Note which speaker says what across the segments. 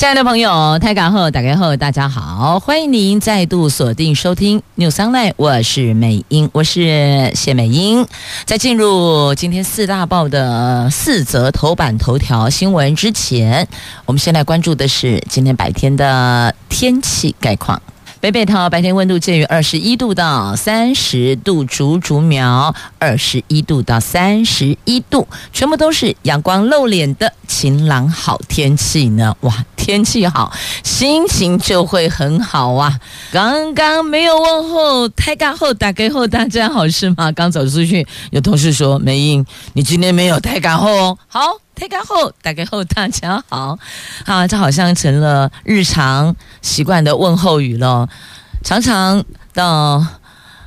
Speaker 1: 亲爱的朋友，泰港后打开后，大家好，欢迎您再度锁定收听 News Online，我是美英，我是谢美英。在进入今天四大报的四则头版头条新闻之前，我们先来关注的是今天白天的天气概况。北北桃白天温度介于二十一度到三十度，竹竹苗二十一度到三十一度，全部都是阳光露脸的晴朗好天气呢。哇，天气好，心情就会很好啊。刚刚没有问候，太尬后打给后，大家好是吗？刚走出去，有同事说美英，你今天没有太尬后哦。好。大家好，大家好，大家好，啊，这好像成了日常习惯的问候语了。常常到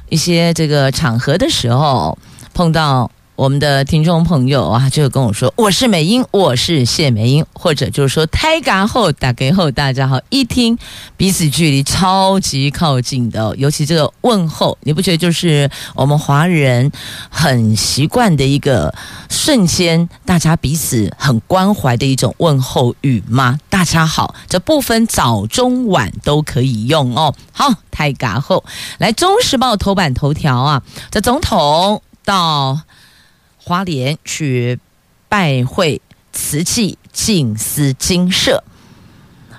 Speaker 1: 一些这个场合的时候，碰到。我们的听众朋友啊，就跟我说：“我是美英，我是谢美英，或者就是说‘台嘎后打给后’，大家好，一听彼此距离超级靠近的，尤其这个问候，你不觉得就是我们华人很习惯的一个瞬间，大家彼此很关怀的一种问候语吗？大家好，这不分早中晚都可以用哦。好，台嘎后来，《中时报》头版头条啊，这总统到。花莲去拜会瓷器静思精舍。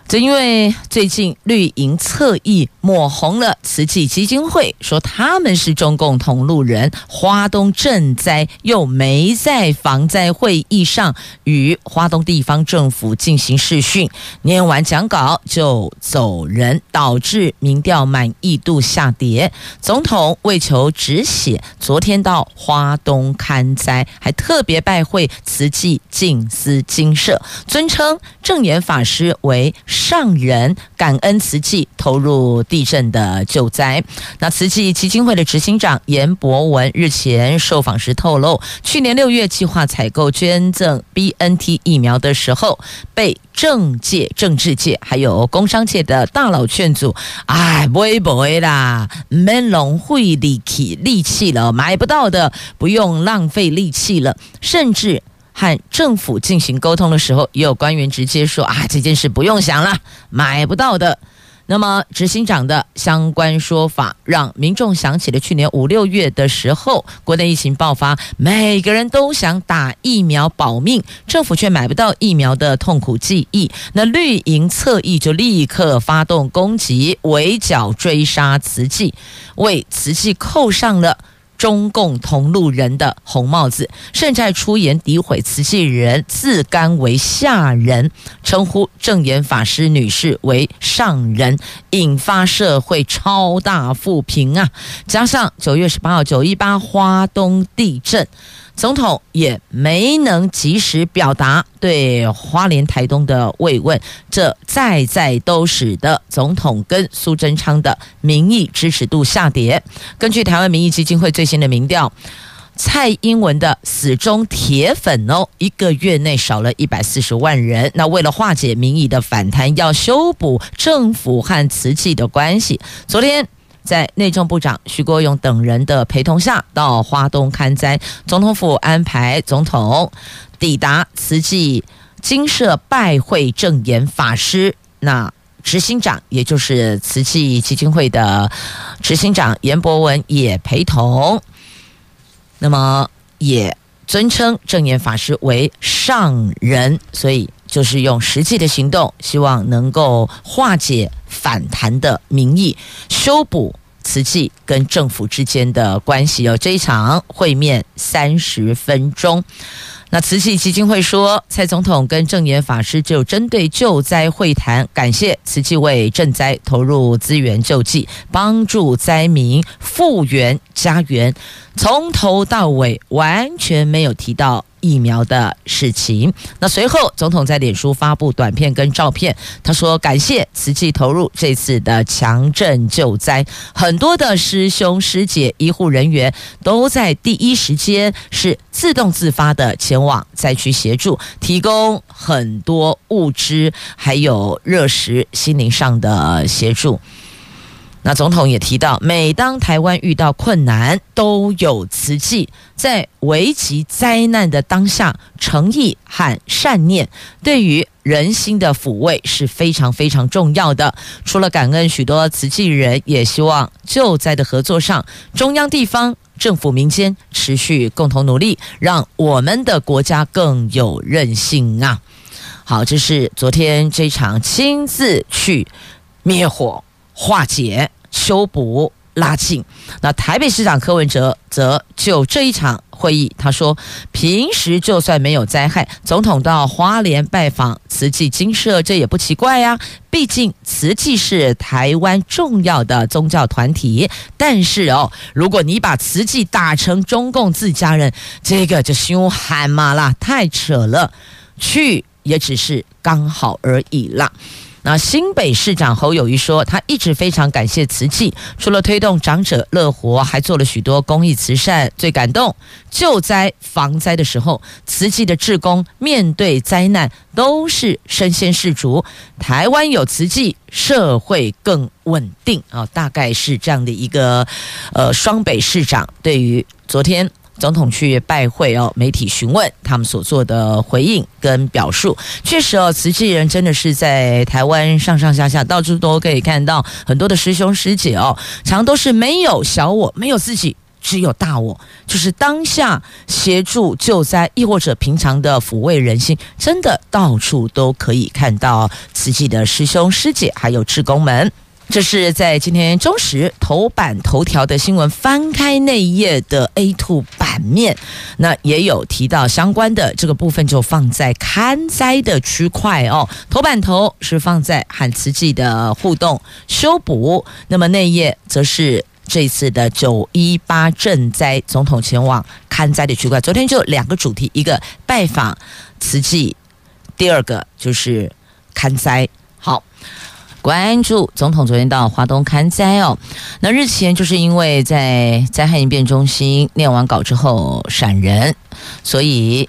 Speaker 1: 正因为最近绿营侧翼抹红了慈济基金会，说他们是中共同路人，花东赈灾又没在防灾会议上与花东地方政府进行视讯，念完讲稿就走人，导致民调满意度下跌。总统为求止血，昨天到花东勘灾，还特别拜会慈济静思精舍，尊称正言法师为。上人感恩慈济投入地震的救灾。那慈济基金会的执行长严博文日前受访时透露，去年六月计划采购捐赠 BNT 疫苗的时候，被政界、政治界还有工商界的大佬劝阻：“哎，不会不会啦，免浪费力气力气了，买不到的不用浪费力气了。”甚至。和政府进行沟通的时候，也有官员直接说：“啊，这件事不用想了，买不到的。”那么执行长的相关说法，让民众想起了去年五六月的时候，国内疫情爆发，每个人都想打疫苗保命，政府却买不到疫苗的痛苦记忆。那绿营侧翼就立刻发动攻击，围剿追杀慈济，为慈济扣上了。中共同路人的红帽子，甚至出言诋毁慈济人，自甘为下人，称呼正言法师女士为上人，引发社会超大负评啊！加上九月十八号九一八花东地震。总统也没能及时表达对花莲台东的慰问，这再再都使得总统跟苏贞昌的民意支持度下跌。根据台湾民意基金会最新的民调，蔡英文的死忠铁粉哦，一个月内少了一百四十万人。那为了化解民意的反弹，要修补政府和慈济的关系，昨天。在内政部长徐国勇等人的陪同下，到花东看灾，总统府安排总统抵达慈济金舍拜会证严法师。那执行长，也就是慈济基金会的执行长严博文也陪同。那么也尊称证严法师为上人，所以就是用实际的行动，希望能够化解。反弹的民意，修补慈济跟政府之间的关系哦。这一场会面三十分钟，那慈济基金会说，蔡总统跟证严法师就针对救灾会谈，感谢慈济为赈灾投入资源救济，帮助灾民复原家园，从头到尾完全没有提到。疫苗的事情。那随后，总统在脸书发布短片跟照片，他说感谢慈济投入这次的强震救灾，很多的师兄师姐、医护人员都在第一时间是自动自发的前往灾区协助，提供很多物资，还有热食、心灵上的协助。那总统也提到，每当台湾遇到困难，都有慈济在危及灾难的当下，诚意和善念对于人心的抚慰是非常非常重要的。除了感恩许多慈济人，也希望救灾的合作上，中央、地方、政府、民间持续共同努力，让我们的国家更有韧性啊！好，这是昨天这场亲自去灭火。化解、修补、拉近。那台北市长柯文哲则就这一场会议，他说：“平时就算没有灾害，总统到花莲拜访慈济精舍，这也不奇怪呀。毕竟慈济是台湾重要的宗教团体。但是哦，如果你把慈济打成中共自家人，这个就凶悍嘛啦，太扯了。去也只是刚好而已啦。”那新北市长侯友谊说，他一直非常感谢慈济，除了推动长者乐活，还做了许多公益慈善。最感动，救灾防灾的时候，慈济的志工面对灾难都是身先士卒。台湾有慈济，社会更稳定啊，大概是这样的一个呃双北市长对于昨天。总统去拜会哦，媒体询问他们所做的回应跟表述，确实哦，慈济人真的是在台湾上上下下到处都可以看到很多的师兄师姐哦，常都是没有小我，没有自己，只有大我，就是当下协助救灾，亦或者平常的抚慰人心，真的到处都可以看到慈济的师兄师姐还有志工们。这是在今天中时头版头条的新闻，翻开那一页的 A2 版面，那也有提到相关的这个部分，就放在勘灾的区块哦。头版头是放在和慈济的互动修补，那么那一页则是这次的九一八赈灾，总统前往勘灾的区块。昨天就两个主题，一个拜访慈济，第二个就是勘灾。好。关注总统昨天到花东看灾哦，那日前就是因为在灾害应变中心念完稿之后闪人，所以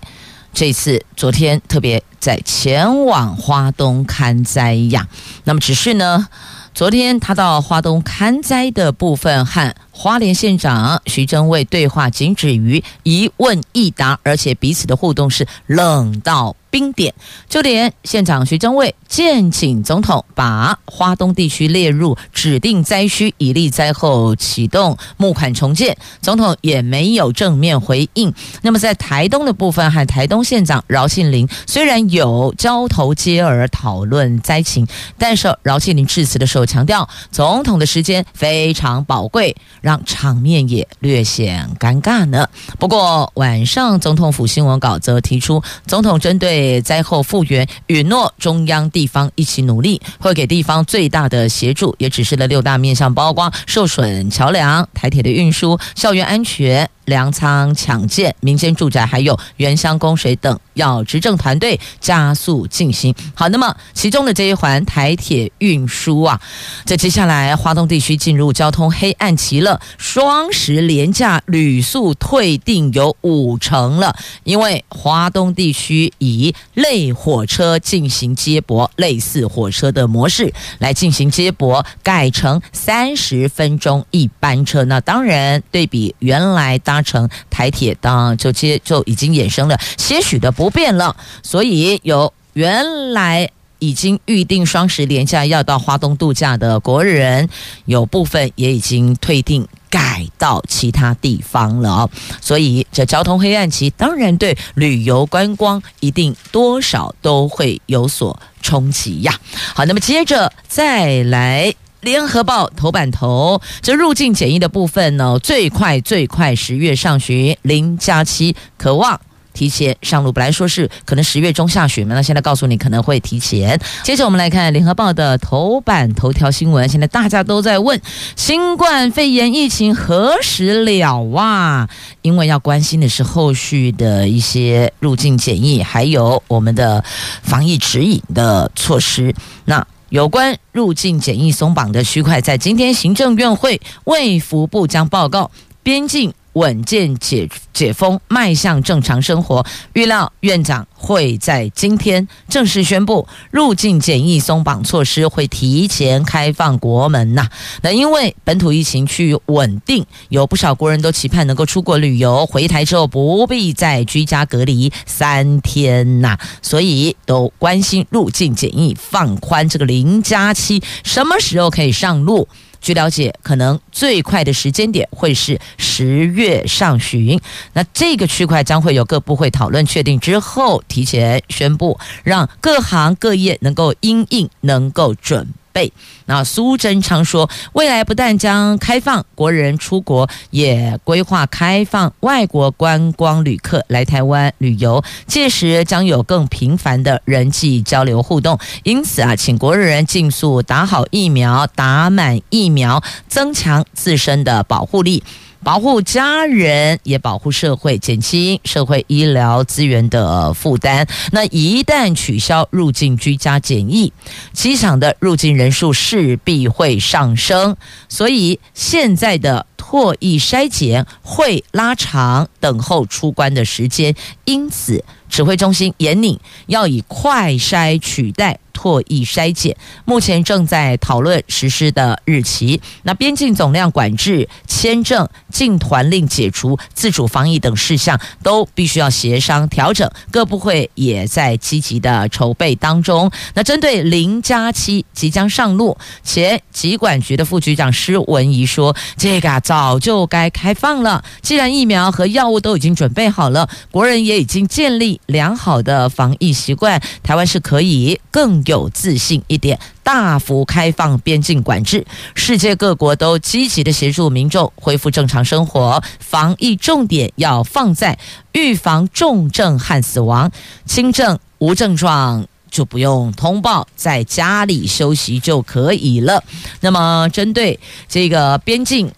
Speaker 1: 这次昨天特别在前往花东看灾呀。那么只是呢，昨天他到花东看灾的部分和花莲县长徐正卫对话仅止于一问一答，而且彼此的互动是冷到冰点，就连县长徐正卫建请总统把花东地区列入指定灾区，以利灾后启动募款重建，总统也没有正面回应。那么在台东的部分，和台东县长饶庆林虽然有交头接耳讨论灾情，但是饶庆林致辞的时候强调，总统的时间非常宝贵，让场面也略显尴尬呢。不过晚上总统府新闻稿则提出，总统针对灾后复原，允诺中央地方一起努力，会给地方最大的协助，也指示了六大面向，包括受损桥梁、台铁的运输、校园安全。粮仓抢建、民间住宅，还有原乡供水等，要执政团队加速进行。好，那么其中的这一环台铁运输啊，在接下来华东地区进入交通黑暗期了。双十廉价旅宿退订有五成了，因为华东地区以类火车进行接驳，类似火车的模式来进行接驳，改成三十分钟一班车。那当然对比原来。搭乘台铁，当就接就已经衍生了些许的不不变了，所以有原来已经预定双十连假要到花东度假的国人，有部分也已经退订改到其他地方了。所以这交通黑暗期，当然对旅游观光一定多少都会有所冲击呀。好，那么接着再来。联合报头版头，这入境检疫的部分呢，最快最快十月上旬零加七，7, 渴望提前上路。本来说是可能十月中下旬嘛，那现在告诉你可能会提前。接着我们来看联合报的头版头条新闻，现在大家都在问新冠肺炎疫情何时了哇？因为要关心的是后续的一些入境检疫，还有我们的防疫指引的措施。那有关入境检疫松绑的区块，在今天行政院会卫福部将报告边境。稳健解解封，迈向正常生活。预料院长会在今天正式宣布入境检疫松绑措施，会提前开放国门呐。那因为本土疫情趋于稳定，有不少国人都期盼能够出国旅游，回台之后不必再居家隔离三天呐，所以都关心入境检疫放宽这个零加七什么时候可以上路。据了解，可能最快的时间点会是十月上旬。那这个区块将会有各部会讨论确定之后，提前宣布，让各行各业能够因应，能够准。备。那苏贞昌说，未来不但将开放国人出国，也规划开放外国观光旅客来台湾旅游，届时将有更频繁的人际交流互动。因此啊，请国人尽速打好疫苗，打满疫苗，增强自身的保护力。保护家人，也保护社会，减轻社会医疗资源的负担。那一旦取消入境居家检疫，机场的入境人数势必会上升，所以现在的唾液筛检会拉长等候出关的时间。因此，指挥中心严拟要以快筛取代。唾液筛检目前正在讨论实施的日期。那边境总量管制、签证、进团令解除、自主防疫等事项都必须要协商调整。各部会也在积极的筹备当中。那针对零加七即将上路，前疾管局的副局长施文仪说：“这个早就该开放了。既然疫苗和药物都已经准备好了，国人也已经建立良好的防疫习惯，台湾是可以更。”有自信一点，大幅开放边境管制，世界各国都积极的协助民众恢复正常生活。防疫重点要放在预防重症和死亡，轻症无症状就不用通报，在家里休息就可以了。那么，针对这个边境。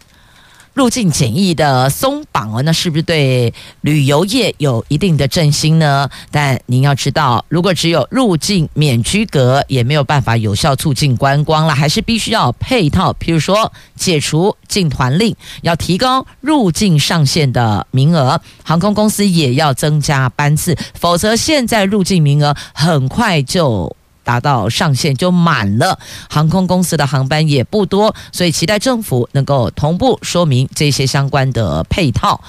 Speaker 1: 入境检疫的松绑哦，那是不是对旅游业有一定的振兴呢？但您要知道，如果只有入境免居隔，也没有办法有效促进观光了，还是必须要配套，譬如说解除进团令，要提高入境上限的名额，航空公司也要增加班次，否则现在入境名额很快就。达到上限就满了，航空公司的航班也不多，所以期待政府能够同步说明这些相关的配套。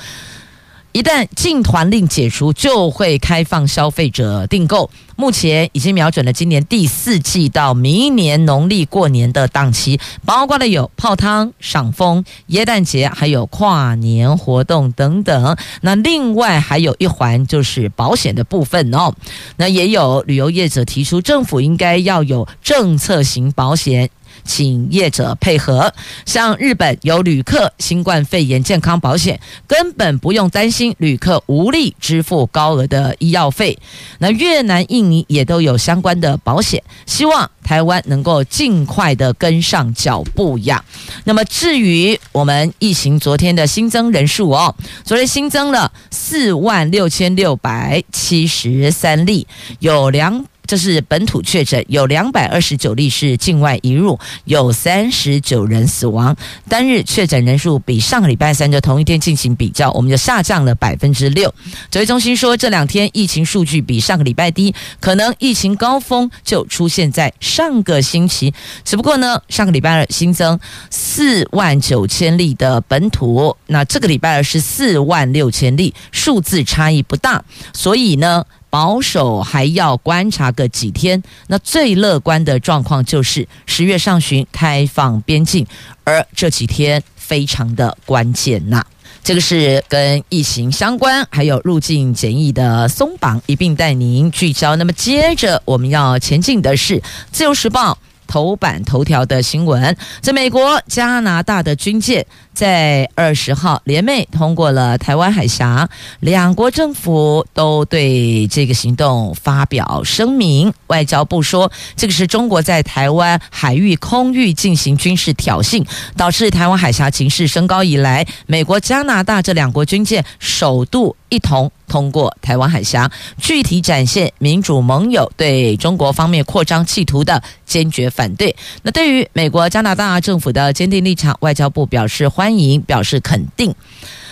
Speaker 1: 一旦禁团令解除，就会开放消费者订购。目前已经瞄准了今年第四季到明年农历过年的档期，包括了有泡汤、赏枫、耶诞节，还有跨年活动等等。那另外还有一环就是保险的部分哦。那也有旅游业者提出，政府应该要有政策型保险。请业者配合，像日本有旅客新冠肺炎健康保险，根本不用担心旅客无力支付高额的医药费。那越南、印尼也都有相关的保险，希望台湾能够尽快的跟上脚步呀。那么至于我们疫情昨天的新增人数哦，昨天新增了四万六千六百七十三例，有两。这是本土确诊，有两百二十九例是境外移入，有三十九人死亡。单日确诊人数比上个礼拜三的同一天进行比较，我们就下降了百分之六。指挥中心说，这两天疫情数据比上个礼拜低，可能疫情高峰就出现在上个星期。只不过呢，上个礼拜二新增四万九千例的本土，那这个礼拜二是四万六千例，数字差异不大，所以呢。保守还要观察个几天，那最乐观的状况就是十月上旬开放边境，而这几天非常的关键呐。这个是跟疫情相关，还有入境检疫的松绑一并带您聚焦。那么接着我们要前进的是《自由时报》头版头条的新闻，在美国、加拿大的军舰在二十号联袂通过了台湾海峡，两国政府都对这个行动发表声明。外交部说，这个是中国在台湾海域空域进行军事挑衅，导致台湾海峡情势升高以来，美国、加拿大这两国军舰首度一同通过台湾海峡，具体展现民主盟友对中国方面扩张企图的坚决反对。那对于美国、加拿大政府的坚定立场，外交部表示欢欢迎，表示肯定。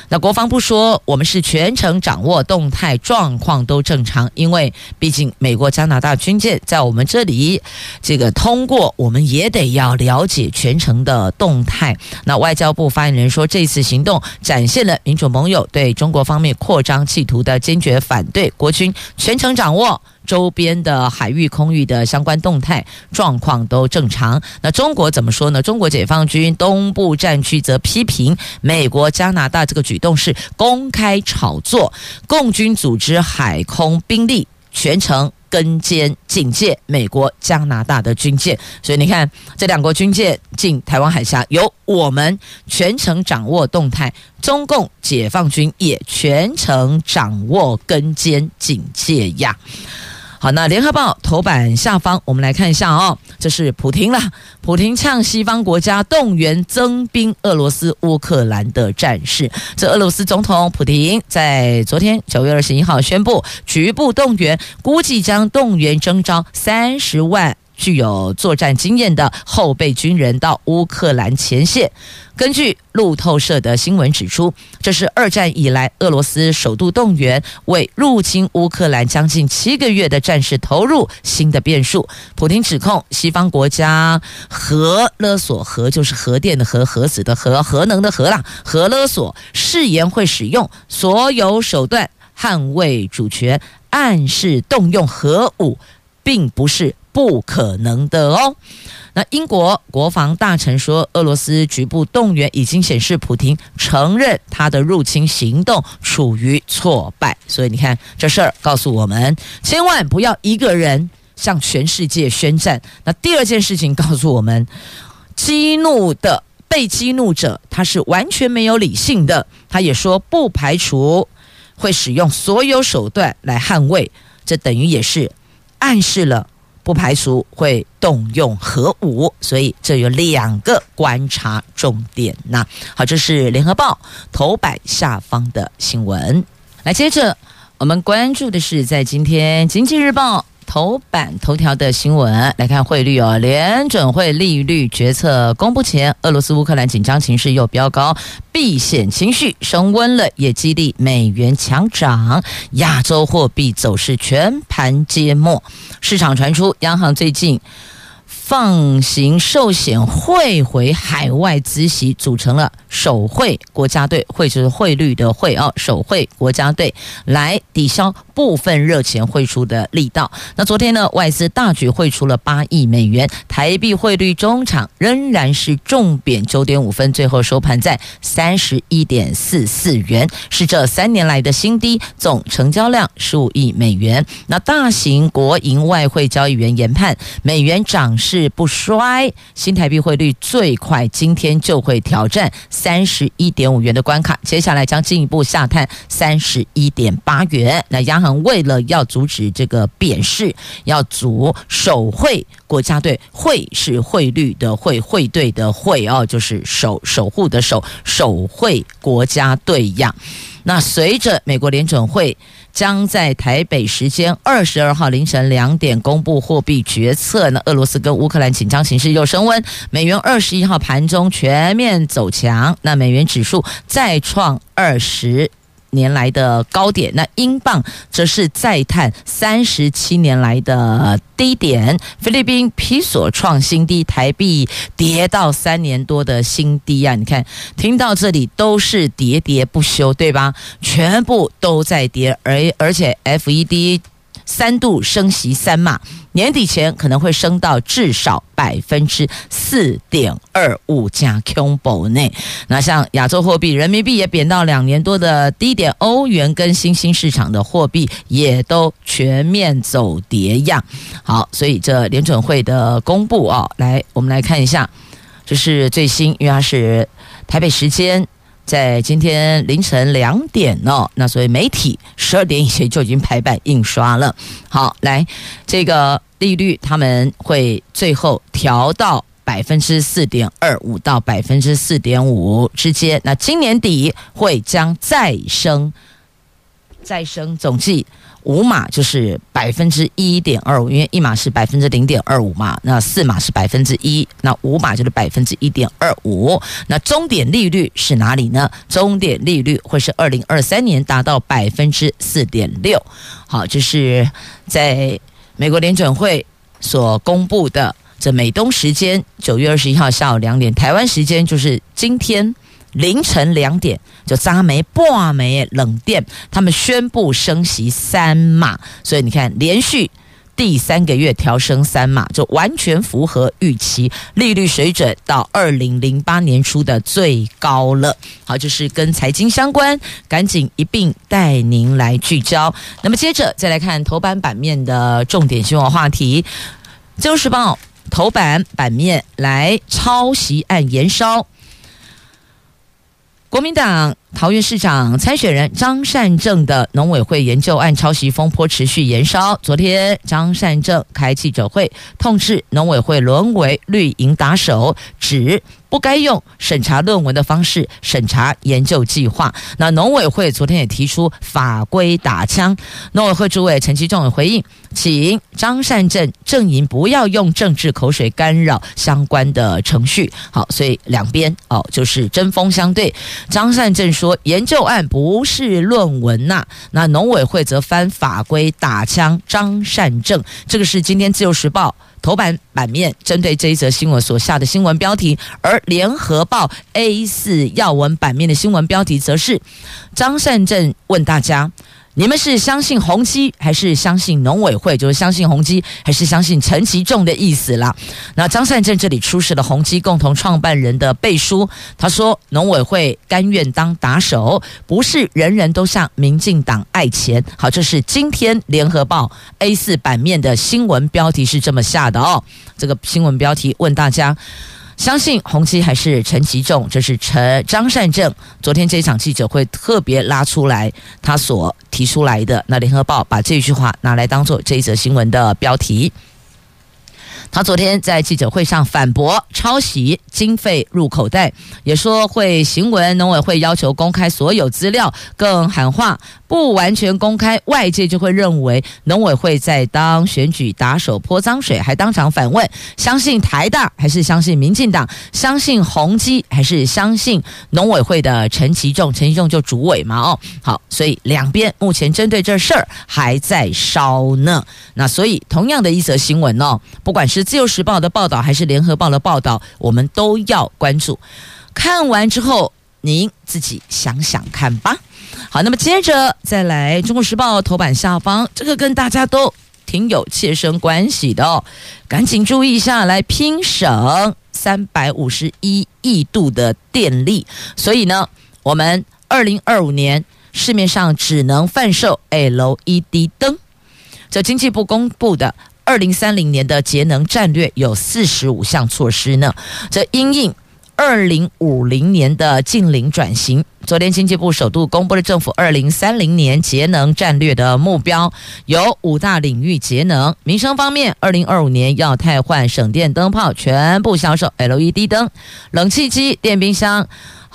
Speaker 1: 那国防部说，我们是全程掌握动态，状况都正常，因为毕竟美国、加拿大军舰在我们这里这个通过，我们也得要了解全程的动态。那外交部发言人说，这次行动展现了民主盟友对中国方面扩张企图的坚决反对，国军全程掌握。周边的海域、空域的相关动态状况都正常。那中国怎么说呢？中国解放军东部战区则批评美国、加拿大这个举动是公开炒作，共军组织海空兵力全程跟监警戒美国、加拿大的军舰。所以你看，这两国军舰进台湾海峡，由我们全程掌握动态，中共解放军也全程掌握跟监警戒呀。好，那联合报头版下方，我们来看一下哦，这是普京了。普京呛西方国家动员增兵俄罗斯乌克兰的战事。这俄罗斯总统普京在昨天九月二十一号宣布，局部动员，估计将动员征召三十万。具有作战经验的后备军人到乌克兰前线。根据路透社的新闻指出，这是二战以来俄罗斯首度动员，为入侵乌克兰将近七个月的战事投入新的变数。普京指控西方国家核勒索，核就是核电的核，核子的核，核能的核啦，核勒索，誓言会使用所有手段捍卫主权，暗示动用核武，并不是。不可能的哦。那英国国防大臣说，俄罗斯局部动员已经显示，普廷承认他的入侵行动处于挫败。所以你看，这事儿告诉我们，千万不要一个人向全世界宣战。那第二件事情告诉我们，激怒的被激怒者，他是完全没有理性的。他也说，不排除会使用所有手段来捍卫。这等于也是暗示了。不排除会动用核武，所以这有两个观察重点呐。好，这是联合报头版下方的新闻。来，接着我们关注的是在今天经济日报。头版头条的新闻来看汇率哦，联准会利率决策公布前，俄罗斯乌克兰紧张情势又飙高，避险情绪升温了，也激励美元强涨，亚洲货币走势全盘皆末，市场传出央行最近。放行寿险汇回海外资息，组成了手汇国家队，汇就是汇率的汇哦，手汇国家队来抵消部分热钱汇出的力道。那昨天呢，外资大举汇出了八亿美元，台币汇率中场仍然是重贬九点五分，最后收盘在三十一点四四元，是这三年来的新低，总成交量十五亿美元。那大型国营外汇交易员研判，美元涨势。是不衰，新台币汇率最快今天就会挑战三十一点五元的关卡，接下来将进一步下探三十一点八元。那央行为了要阻止这个贬势，要阻守汇国家队，汇是汇率的汇，汇兑的汇哦，就是守守护的守，守汇国家队呀。那随着美国联准会。将在台北时间二十二号凌晨两点公布货币决策。那俄罗斯跟乌克兰紧张形势又升温，美元二十一号盘中全面走强，那美元指数再创二十。年来的高点，那英镑则是再探三十七年来的低点。菲律宾皮索创新低，台币跌到三年多的新低啊！你看，听到这里都是喋喋不休，对吧？全部都在跌，而而且 FED。三度升息三码，年底前可能会升到至少百分之四点二五加 Q 宝内。那像亚洲货币，人民币也贬到两年多的低点，欧元跟新兴市场的货币也都全面走跌样。好，所以这联准会的公布啊，来，我们来看一下，这是最新，因为它是。台北时间在今天凌晨两点哦，那所以媒体十二点以前就已经排版印刷了。好，来这个利率他们会最后调到百分之四点二五到百分之四点五之间，那今年底会将再升，再升总计。五码就是百分之一点二五，因为一码是百分之零点二五嘛，那四码是百分之一，那五码就是百分之一点二五。那终点利率是哪里呢？终点利率会是二零二三年达到百分之四点六。好，这是在美国联准会所公布的，这美东时间九月二十一号下午两点，台湾时间就是今天。凌晨两点就扎没半没冷电，他们宣布升息三码，所以你看连续第三个月调升三码，就完全符合预期，利率水准到二零零八年初的最高了。好，就是跟财经相关，赶紧一并带您来聚焦。那么接着再来看头版版面的重点新闻话题，《自由时报》头版版面来抄袭案延烧。国民党桃园市长参选人张善政的农委会研究案抄袭风波持续延烧。昨天，张善政开记者会，痛斥农委会沦为绿营打手，指不该用审查论文的方式审查研究计划。那农委会昨天也提出法规打枪，农委会主委陈其仲也回应，请张善政阵营不要用政治口水干扰相关的程序。好，所以两边哦就是针锋相对。张善政说研究案不是论文呐、那农委会则翻法规打枪张善政。这个是今天自由时报。头版版面针对这一则新闻所下的新闻标题，而联合报 A 四要闻版面的新闻标题则是张善政问大家。你们是相信宏基还是相信农委会？就是相信宏基还是相信陈其仲的意思啦。那张善政这里出示了宏基共同创办人的背书，他说农委会甘愿当打手，不是人人都像民进党爱钱。好，这是今天联合报 A4 版面的新闻标题是这么下的哦。这个新闻标题问大家。相信宏基还是陈其仲？这是陈张善政昨天这一场记者会特别拉出来，他所提出来的。那联合报把这句话拿来当做这一则新闻的标题。他昨天在记者会上反驳抄袭经费入口袋，也说会行文农委会要求公开所有资料，更喊话不完全公开，外界就会认为农委会在当选举打手泼脏水，还当场反问：相信台大还是相信民进党？相信宏基还是相信农委会的陈其仲？陈其仲就主委嘛？哦，好，所以两边目前针对这事儿还在烧呢。那所以同样的一则新闻哦，不管。是自由时报的报道还是联合报的报道，我们都要关注。看完之后，您自己想想看吧。好，那么接着再来，《中国时报》头版下方，这个跟大家都挺有切身关系的哦，赶紧注意一下，来拼省三百五十一亿度的电力。所以呢，我们二零二五年市面上只能贩售 LED 灯。这经济部公布的。二零三零年的节能战略有四十五项措施呢。这因应二零五零年的近零转型，昨天经济部首度公布了政府二零三零年节能战略的目标，有五大领域节能。民生方面，二零二五年要汰换省电灯泡，全部销售 LED 灯，冷气机、电冰箱。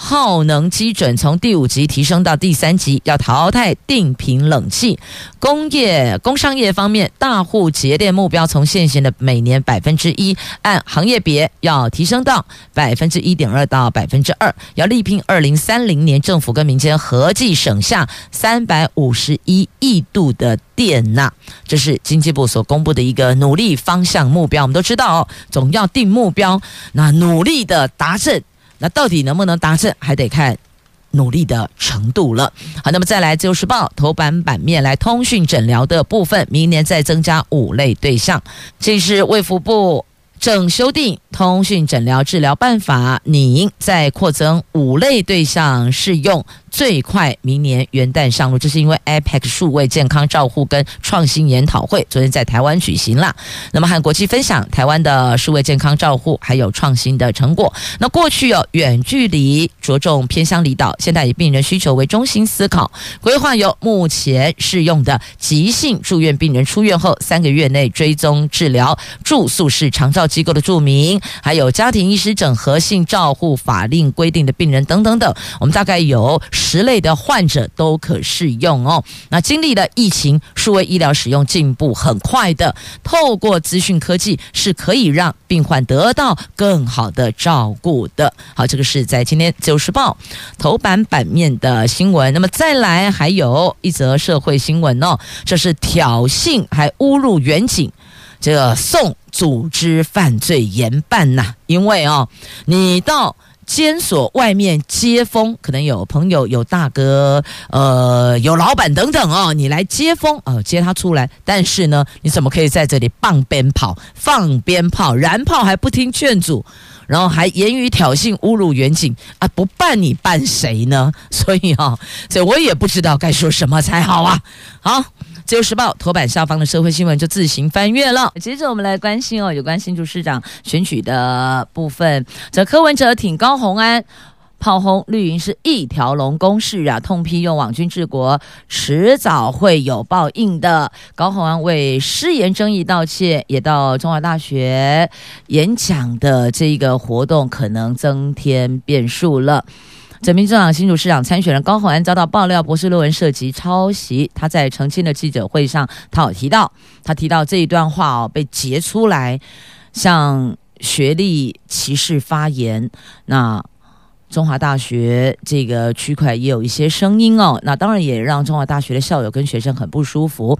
Speaker 1: 耗能基准从第五级提升到第三级，要淘汰定频冷气。工业、工商业方面，大户节电目标从现行的每年百分之一，按行业别要提升到百分之一点二到百分之二，要力拼二零三零年政府跟民间合计省下三百五十一亿度的电呐。这是经济部所公布的一个努力方向目标。我们都知道哦，总要定目标，那努力的达成。那到底能不能达成，还得看努力的程度了。好，那么再来，《自由时报》头版版面来通讯诊疗的部分，明年再增加五类对象。这是卫福部正修订通讯诊疗治疗办法，拟再扩增五类对象适用最快明年元旦上路。这是因为 APEC 数位健康照护跟创新研讨会昨天在台湾举行了，那么和国际分享台湾的数位健康照护还有创新的成果。那过去有远距离着重偏乡离岛，现在以病人需求为中心思考，规划有目前适用的急性住院病人出院后三个月内追踪治疗、住宿式长照机构的住民，还有家庭医师整合性照护法令规定的病人等等等，我们大概有十类的患者都可适用哦。那经历了疫情，数位医疗使用进步很快的，透过资讯科技是可以让病患得到更好的照顾的。好，这个是在今天《自由时报》头版版面的新闻。那么再来还有一则社会新闻哦，这是挑衅还侮辱远景，这个送组织犯罪严办呐，因为哦，你到。监所外面接风，可能有朋友、有大哥、呃，有老板等等哦，你来接风啊、呃，接他出来。但是呢，你怎么可以在这里放鞭炮、放鞭炮、燃炮还不听劝阻，然后还言语挑衅、侮辱远景啊？不办你办谁呢？所以啊，所以我也不知道该说什么才好啊。好。自由时报头版下方的社会新闻就自行翻阅了。接着我们来关心哦，有关新竹市长选举的部分。则柯文哲挺高红安，炮轰绿营是一条龙攻势啊，痛批用网军治国，迟早会有报应的。高虹安为失言争议道歉，也到中华大学演讲的这个活动可能增添变数了。整民政党新竹市长参选人高虹安遭到爆料博士论文涉及抄袭，他在澄清的记者会上，他有提到，他提到这一段话哦被截出来，向学历歧视发言。那中华大学这个区块也有一些声音哦，那当然也让中华大学的校友跟学生很不舒服。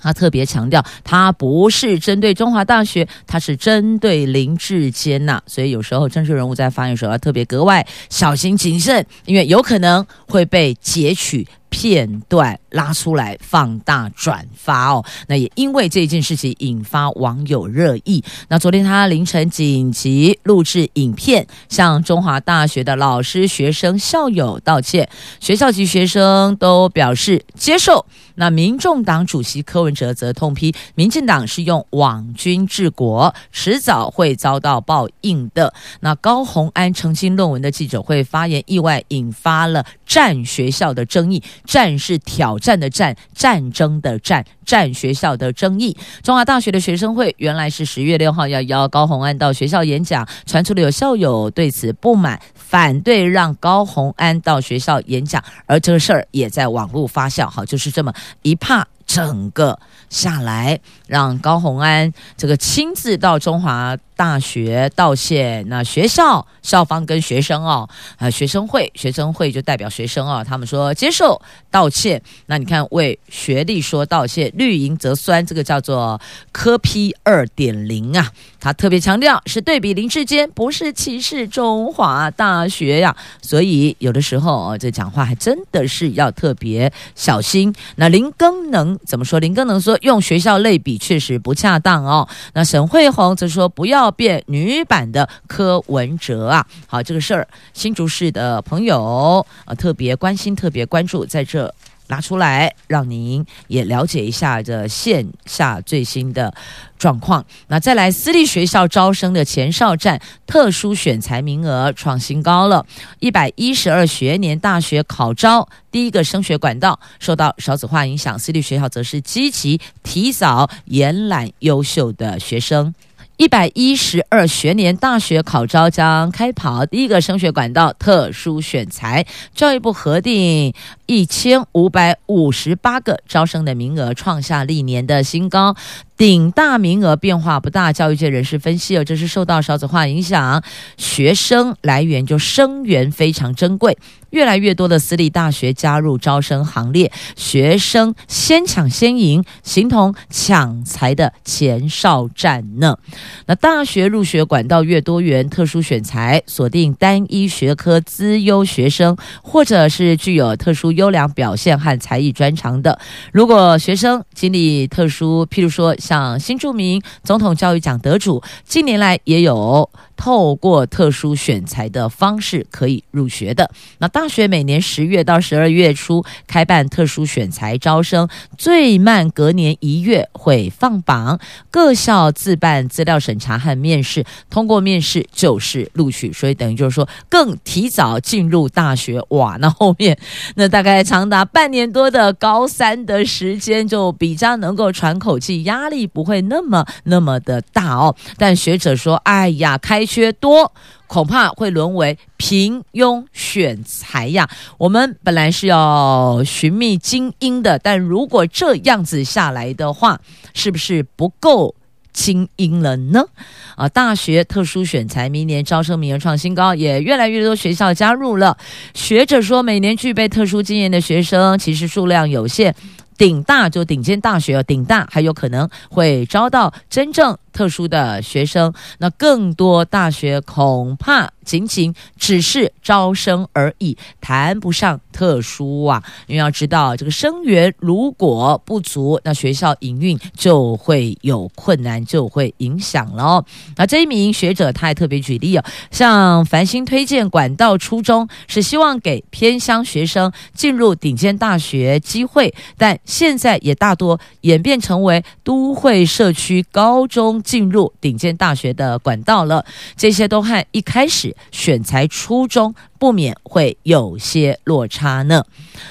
Speaker 1: 他特别强调，他不是针对中华大学，他是针对林志坚呐。所以有时候政治人物在发言的时候要特别格外小心谨慎，因为有可能会被截取。片段拉出来放大转发哦，那也因为这件事情引发网友热议。那昨天他凌晨紧急录制影片，向中华大学的老师、学生、校友道歉，学校及学生都表示接受。那民众党主席柯文哲则痛批民进党是用网军治国，迟早会遭到报应的。那高虹安澄清论文的记者会发言，意外引发了战学校的争议。战是挑战的战，战争的战，战学校的争议。中华大学的学生会原来是十月六号要邀高虹安到学校演讲，传出了有校友对此不满，反对让高虹安到学校演讲，而这个事儿也在网络发酵。好，就是这么一怕。整个下来，让高虹安这个亲自到中华大学道歉。那学校校方跟学生哦，呃，学生会学生会就代表学生哦，他们说接受道歉。那你看为学历说道歉，绿营则酸这个叫做科 P 二点零啊。他特别强调是对比林志坚，不是歧视中华大学呀。所以有的时候哦，这讲话还真的是要特别小心。那林更能怎么说？林更能说用学校类比确实不恰当哦。那沈慧虹则说不要变女版的柯文哲啊。好，这个事儿新竹市的朋友啊特别关心、特别关注，在这。拿出来，让您也了解一下这线下最新的状况。那再来，私立学校招生的前哨战，特殊选才名额创新高了，一百一十二学年大学考招第一个升学管道受到少子化影响，私立学校则是积极提早延揽优秀的学生。一百一十二学年大学考招将开跑，第一个升学管道特殊选材，教育部核定一千五百五十八个招生的名额，创下历年的新高。顶大名额变化不大，教育界人士分析哦，这是受到少子化影响，学生来源就生源非常珍贵，越来越多的私立大学加入招生行列，学生先抢先赢，形同抢财的前哨战呢。那大学入学管道越多元，特殊选才锁定单一学科资优学生，或者是具有特殊优良表现和才艺专长的。如果学生经历特殊，譬如说。像新著名总统教育奖得主，近年来也有透过特殊选才的方式可以入学的。那大学每年十月到十二月初开办特殊选才招生，最慢隔年一月会放榜，各校自办资料审查和面试，通过面试就是录取，所以等于就是说更提早进入大学。哇，那后面那大概长达半年多的高三的时间，就比较能够喘口气，压力不会那么那么的大哦。但学者说，哎呀，开缺多，恐怕会沦为平庸选才呀。我们本来是要寻觅精英的，但如果这样子下来的话，是不是不够？精英了呢？啊，大学特殊选才明年招生名额创新高，也越来越多学校加入了。学者说，每年具备特殊经验的学生其实数量有限，顶大就顶尖大学，顶大还有可能会招到真正。特殊的学生，那更多大学恐怕仅仅只是招生而已，谈不上特殊啊。因为要知道，这个生源如果不足，那学校营运就会有困难，就会影响了。那这一名学者他还特别举例啊，像繁星推荐管道初中是希望给偏乡学生进入顶尖大学机会，但现在也大多演变成为都会社区高中。进入顶尖大学的管道了，这些都和一开始选材初衷不免会有些落差呢。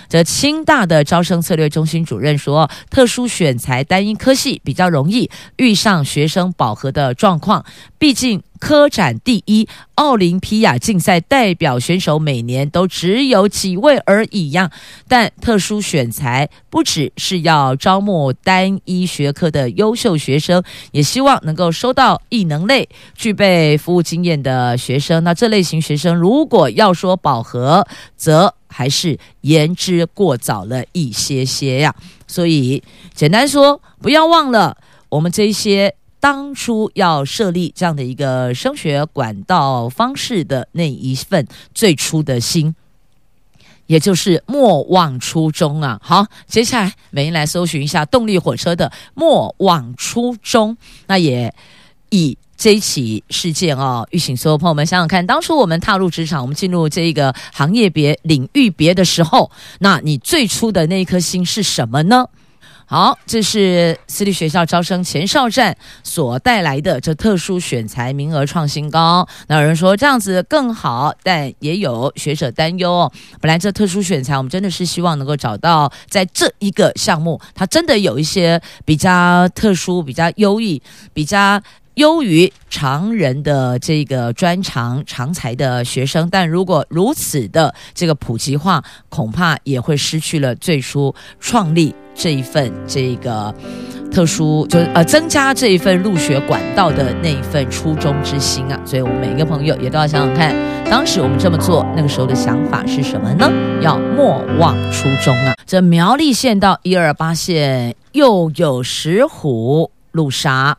Speaker 1: 这清大的招生策略中心主任说，特殊选材单一科系比较容易遇上学生饱和的状况，毕竟。科展第一，奥林匹亚竞赛代表选手每年都只有几位而已呀。但特殊选才不只是要招募单一学科的优秀学生，也希望能够收到异能类、具备服务经验的学生。那这类型学生如果要说饱和，则还是言之过早了一些些呀。所以简单说，不要忘了我们这些。当初要设立这样的一个升学管道方式的那一份最初的心，也就是莫忘初衷啊！好，接下来美英来搜寻一下动力火车的莫忘初衷。那也以这一起事件哦，预请所有朋友们想想看，当初我们踏入职场，我们进入这个行业别领域别的时候，那你最初的那一颗心是什么呢？好，这是私立学校招生前哨战所带来的这特殊选才名额创新高。那有人说这样子更好，但也有学者担忧。本来这特殊选才，我们真的是希望能够找到在这一个项目，它真的有一些比较特殊、比较优异、比较。优于常人的这个专长长才的学生，但如果如此的这个普及化，恐怕也会失去了最初创立这一份这个特殊，就是呃增加这一份入学管道的那一份初衷之心啊。所以，我们每一个朋友也都要想想看，当时我们这么做，那个时候的想法是什么呢？要莫忘初衷啊！这苗栗县到一二八线又有石虎路杀。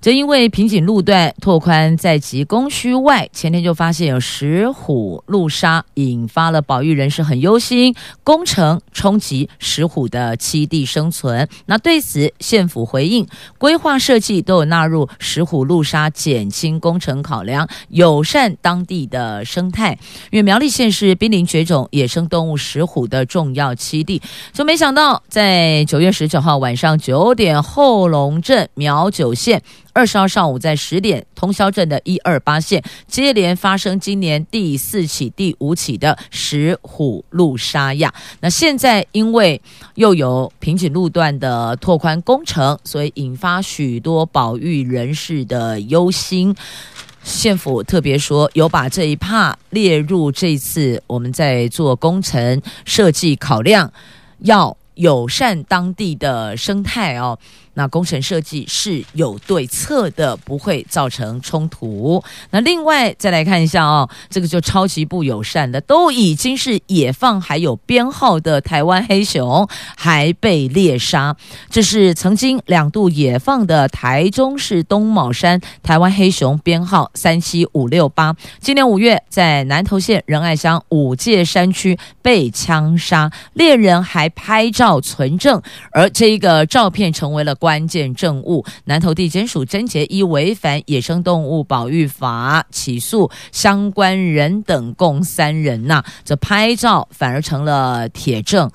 Speaker 1: 则因为平颈路段拓宽在即供需外，前天就发现有石虎路杀，引发了保育人士很忧心，工程冲击石虎的栖地生存。那对此县府回应，规划设计都有纳入石虎路杀减轻工程考量，友善当地的生态。因为苗栗县是濒临绝种野生动物石虎的重要栖地，就没想到在九月十九号晚上九点，后龙镇苗九线。二十号上午，在十点，通霄镇的一二八线接连发生今年第四起、第五起的石虎路杀呀。那现在因为又有瓶颈路段的拓宽工程，所以引发许多保育人士的忧心。县府特别说，有把这一帕列入这次我们在做工程设计考量，要友善当地的生态哦。那工程设计是有对策的，不会造成冲突。那另外再来看一下哦，这个就超级不友善的，都已经是野放还有编号的台湾黑熊，还被猎杀。这是曾经两度野放的台中市东卯山台湾黑熊，编号三七五六八，今年五月在南投县仁爱乡五界山区被枪杀，猎人还拍照存证，而这一个照片成为了关。关键证物。南投地检署侦结一违反野生动物保育法，起诉相关人等共三人呐、啊。这拍照反而成了铁证。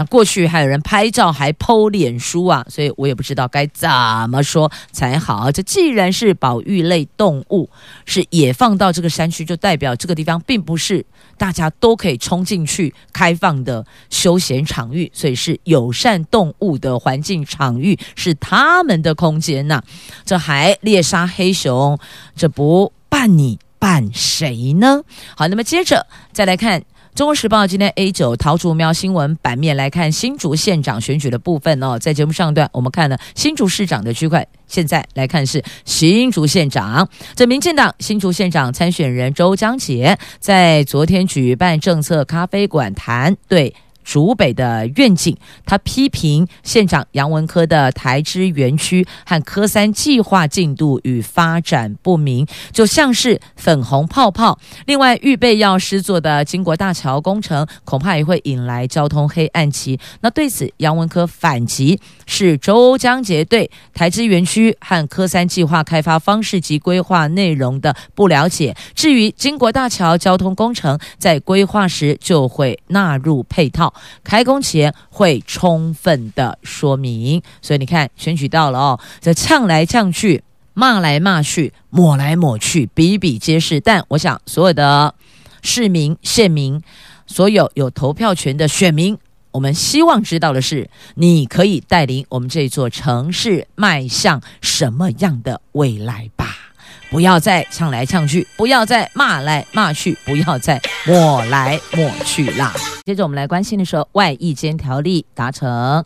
Speaker 1: 那过去还有人拍照还剖脸书啊，所以我也不知道该怎么说才好。这既然是保育类动物，是野放到这个山区，就代表这个地方并不是大家都可以冲进去开放的休闲场域，所以是友善动物的环境场域，是他们的空间呐、这还猎杀黑熊，这不办你办谁呢？好，那么接着再来看。中国时报今天 A 九桃竹喵新闻版面来看新竹县长选举的部分哦，在节目上段我们看了新竹市长的区块，现在来看是新竹县长。这民进党新竹县长参选人周江杰在昨天举办政策咖啡馆谈对。竹北的愿景，他批评县长杨文科的台资园区和科三计划进度与发展不明，就像是粉红泡泡。另外，预备要施作的经国大桥工程，恐怕也会引来交通黑暗期。那对此，杨文科反击是周江杰对台资园区和科三计划开发方式及规划内容的不了解。至于经国大桥交通工程，在规划时就会纳入配套。开工前会充分的说明，所以你看选举到了哦，这呛来呛去，骂来骂去，抹来抹去，比比皆是。但我想，所有的市民、县民，所有有投票权的选民，我们希望知道的是，你可以带领我们这座城市迈向什么样的未来吧。不要再呛来呛去，不要再骂来骂去，不要再抹来抹去啦。接着我们来关心的是外役间条例达成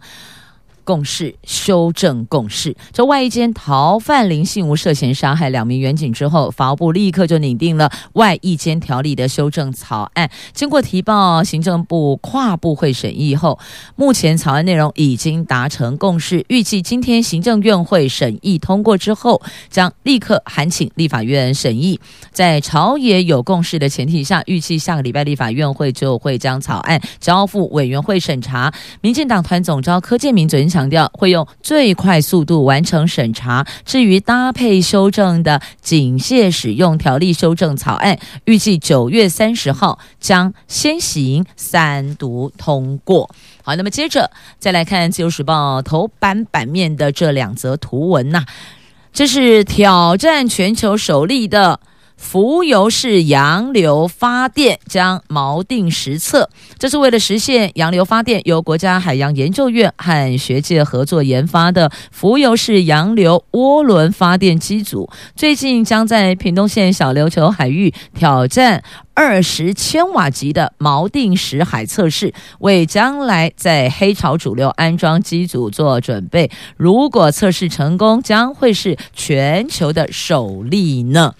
Speaker 1: 共识修正共识，这外一间逃犯林信吾涉嫌杀害两名员警之后，法务部立刻就拟定了外役间条例的修正草案。经过提报行政部跨部会审议后，目前草案内容已经达成共识，预计今天行政院会审议通过之后，将立刻函请立法院审议。在朝野有共识的前提下，预计下个礼拜立法院会就会将草案交付委员会审查。民进党团总召柯建铭准强调会用最快速度完成审查。至于搭配修正的警械使用条例修正草案，预计九月三十号将先行三读通过。好，那么接着再来看《自由时报》头版版面的这两则图文呐、这是挑战全球首例的。浮游式洋流发电将锚定实测，这是为了实现洋流发电，由国家海洋研究院和学界合作研发的浮游式洋流涡轮发电机组，最近将在屏东县小琉球海域挑战。二十千瓦级的锚定石海测试，为将来在黑潮主流安装机组做准备。如果测试成功，将会是全球的首例呢。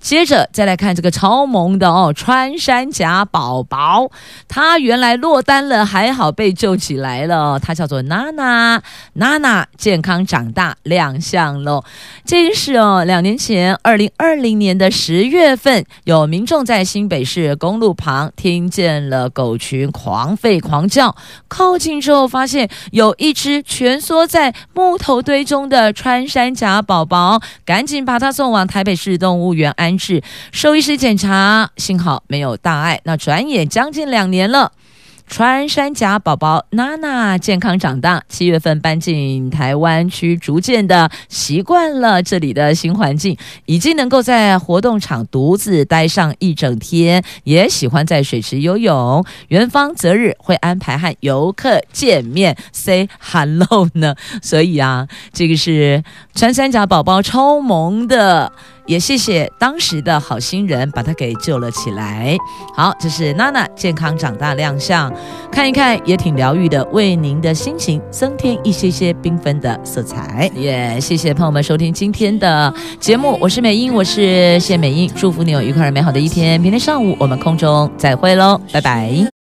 Speaker 1: 接着再来看这个超萌的哦，穿山甲宝宝，它原来落单了，还好被救起来了。它叫做娜娜，娜娜健康长大亮相喽。这是哦，两年前，二零二零年的十月份，有民众在新北。是公路旁听见了狗群狂吠狂叫，靠近之后发现有一只蜷缩在木头堆中的穿山甲宝宝，赶紧把它送往台北市动物园安置。兽医师检查，幸好没有大碍。那转眼将近两年了。穿山甲宝宝娜娜健康长大，七月份搬进台湾区，逐渐的习惯了这里的新环境，已经能够在活动场独自待上一整天，也喜欢在水池游泳。园方择日会安排和游客见面，say hello 呢。所以啊，这个是穿山甲宝宝超萌的。也谢谢当时的好心人把他给救了起来。好，这是娜娜健康长大亮相，看一看也挺疗愈的，为您的心情增添一些些缤纷的色彩。也、谢谢朋友们收听今天的节目，我是美英，我是谢美英，祝福你有愉快而美好的一天。明天上午我们空中再会喽，拜拜。